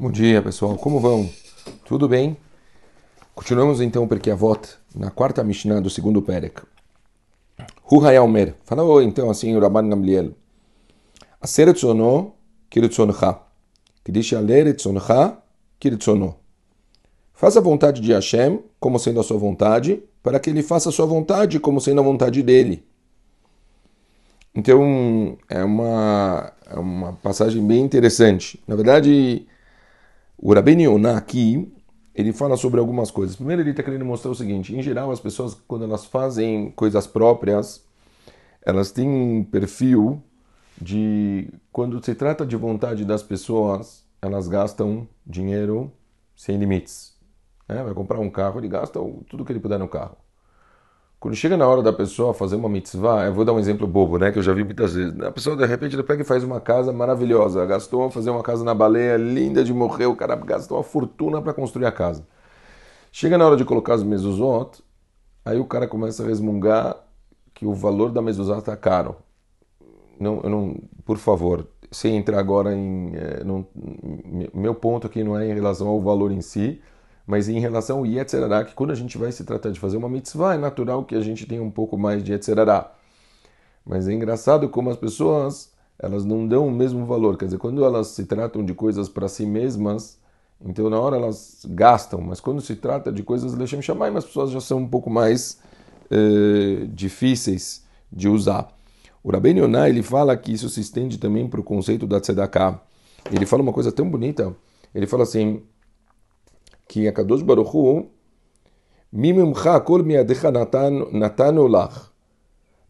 Bom dia, pessoal. Como vão? Tudo bem? Continuamos então porque a Avot, na quarta Mishnah do segundo Perek. Hu Hayaomer. Falou então assim o Rabban Gamliel. Aser etzono kiritzoncha. Kedish aler etzoncha kiritzono. Faça a vontade de Hashem como sendo a sua vontade, para que ele faça a sua vontade como sendo a vontade dele. Então, é uma, é uma passagem bem interessante. Na verdade, o Rabbeinu Yonah aqui, ele fala sobre algumas coisas. Primeiro, ele está querendo mostrar o seguinte: em geral, as pessoas, quando elas fazem coisas próprias, elas têm um perfil de. Quando se trata de vontade das pessoas, elas gastam dinheiro sem limites. É, vai comprar um carro, ele gasta tudo que ele puder no carro. Quando chega na hora da pessoa fazer uma mitzvah, eu vou dar um exemplo bobo, né, que eu já vi muitas vezes. A pessoa de repente ele pega e faz uma casa maravilhosa, gastou fazer uma casa na baleia linda de morrer, o cara gastou uma fortuna para construir a casa. Chega na hora de colocar as mezuzot, aí o cara começa a resmungar que o valor da mezuzá está caro. Não, eu não, por favor, sem entrar agora em, é, não, meu ponto aqui não é em relação ao valor em si, mas em relação ao Yetzerará, que quando a gente vai se tratar de fazer uma mitzvah, é natural que a gente tenha um pouco mais de Yetzerará. Mas é engraçado como as pessoas, elas não dão o mesmo valor. Quer dizer, quando elas se tratam de coisas para si mesmas, então na hora elas gastam. Mas quando se trata de coisas Lechem Shamayim, as pessoas já são um pouco mais eh, difíceis de usar. O Rabbeinu Yonah, ele fala que isso se estende também para o conceito da Tzedakah. Ele fala uma coisa tão bonita. Ele fala assim que a Kadosh Baruch Hu, מממך כל מידיך נתנו לך.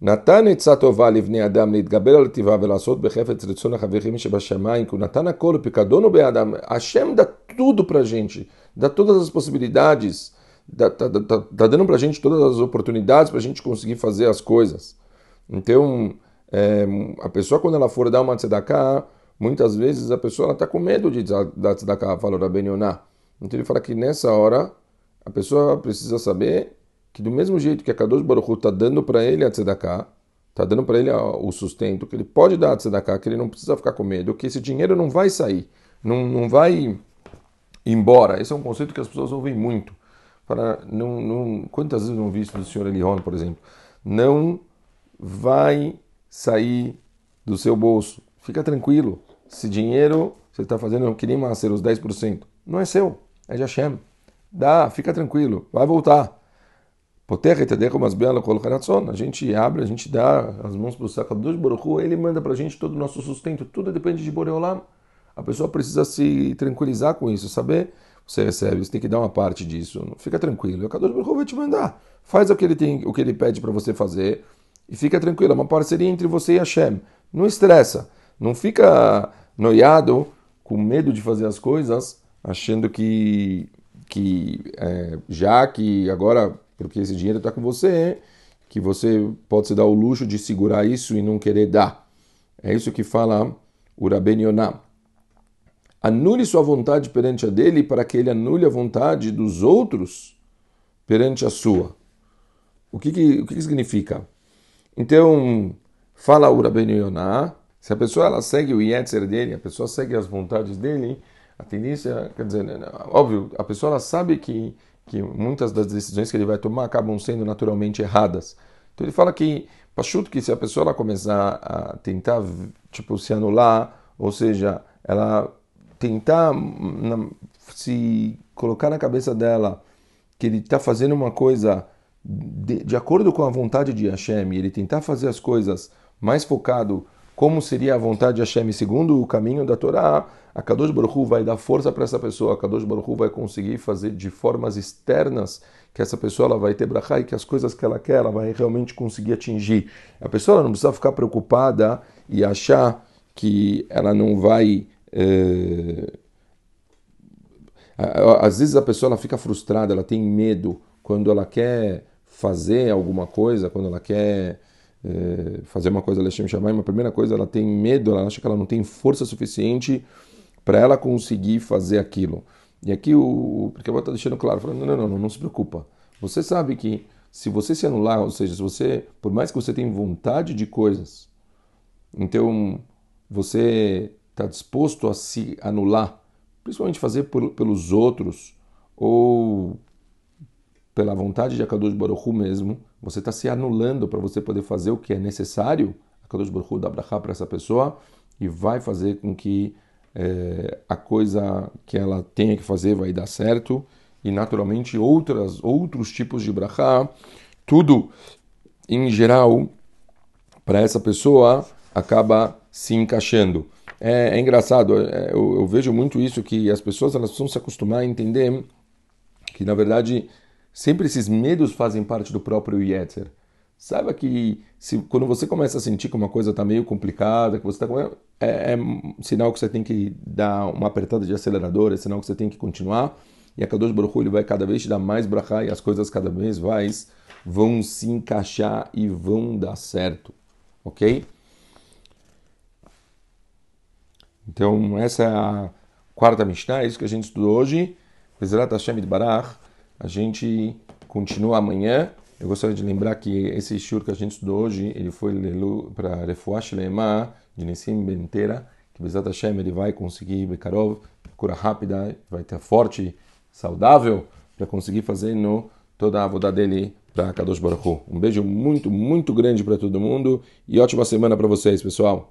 נתן עצה טובה לבני אדם להתגבר על הטבעה ולעשות בחפץ רצון החברים שבשמיים, כי הוא נתן הכל פיקדון הוא באדם. Hashem dá tudo pra gente, dá todas as possibilidades, dá, dá, dá, dá dando pra gente todas as oportunidades pra gente conseguir fazer as coisas. Então, é, a pessoa quando ela for dar uma tzedakah, muitas vezes a pessoa está com medo de dar tzedakah, falou Rabben Yonah. Então ele fala que nessa hora a pessoa precisa saber que do mesmo jeito que a Kadosh Baruch está dando para ele a tzedakah, está dando para ele o sustento, que ele pode dar a tzedakah, que ele não precisa ficar com medo, que esse dinheiro não vai sair, não, não vai embora. Esse é um conceito que as pessoas ouvem muito. Para, não, não, quantas vezes eu não vi isso do senhor Elion, por exemplo? Não vai sair do seu bolso. Fica tranquilo. Esse dinheiro você está fazendo que nem ser os 10%. Não é seu é de Hashem. Dá, fica tranquilo, vai voltar. A gente abre, a gente dá as mãos para o Sakadosh Baruch ele manda para a gente todo o nosso sustento, tudo depende de Boreolam. A pessoa precisa se tranquilizar com isso, saber, você recebe, você tem que dar uma parte disso, fica tranquilo, o Kadosh Baruch vai te mandar. Faz o que ele, tem, o que ele pede para você fazer e fica tranquilo, é uma parceria entre você e Hashem. Não estressa, não fica noiado, com medo de fazer as coisas, achando que, que é, já que agora, porque esse dinheiro está com você, que você pode se dar o luxo de segurar isso e não querer dar. É isso que fala o Rabben Yonah. Anule sua vontade perante a dele para que ele anule a vontade dos outros perante a sua. O que, que, o que, que significa? Então, fala o Rabben Yonah, se a pessoa ela segue o Yetzer dele, a pessoa segue as vontades dele, a tendência, quer dizer, né, óbvio, a pessoa ela sabe que, que muitas das decisões que ele vai tomar acabam sendo naturalmente erradas. Então ele fala que, pachuto que se a pessoa ela começar a tentar, tipo, se anular, ou seja, ela tentar se colocar na cabeça dela que ele está fazendo uma coisa de, de, acordo com a vontade de Hashem, ele tentar fazer as coisas mais focado como seria a vontade de Hashem segundo o caminho da Torá, a Kadosh Baruch Hu vai dar força para essa pessoa, a Kadosh Baruch Hu vai conseguir fazer de formas externas que essa pessoa ela vai ter brachá e que as coisas que ela quer ela vai realmente conseguir atingir. A pessoa não precisa ficar preocupada e achar que ela não vai... É... Às vezes a pessoa ela fica frustrada, ela tem medo quando ela quer fazer alguma coisa, quando ela quer é, fazer uma coisa Lechem Shamayim, a primeira coisa, ela tem medo, ela acha que ela não tem força suficiente para ela conseguir fazer aquilo. E aqui o porque eu estar deixando claro, falando, não, não, não, não se preocupa. Você sabe que se você se anular, ou seja, se você, por mais que você tenha vontade de coisas, então você está disposto a se anular principalmente fazer por, pelos outros ou pela vontade de Akadosh Baruch Hu mesmo, você está se anulando para você poder fazer o que é necessário, Akadosh Baruch Hu dá brachá para essa pessoa e vai fazer com que é, a coisa que ela tenha que fazer vai dar certo e naturalmente outras outros tipos de brachá, tudo em geral para essa pessoa acaba se encaixando. É, é engraçado, é, eu, eu, vejo muito isso que as pessoas elas precisam se acostumar a entender que na verdade sempre esses medos fazem parte do próprio Yetzer. Saiba que se, quando você começa a sentir que uma coisa está meio complicada, que você está é, é sinal que você tem que dar uma apertada de acelerador, é sinal que você tem que continuar. E a Kadosh Baruch Hu, ele vai cada vez te dar mais brachá e as coisas cada vez mais vão se encaixar e vão dar certo. Ok? Então, essa é a quarta Mishnah, é isso que a gente estudou hoje. Bezerrat Hashem Barach, a gente continua amanhã. Eu gostaria de lembrar que esse shur que a gente estudou hoje, ele foi para Refuash Leema, de Nessim Bentera, que Bezerrat Hashem ele vai conseguir Bekarov, cura rápida, vai ter forte, saudável, para conseguir fazer no, toda a avoda dele para Kadosh Baruch. Um beijo muito, muito grande para todo mundo e ótima semana para vocês, pessoal.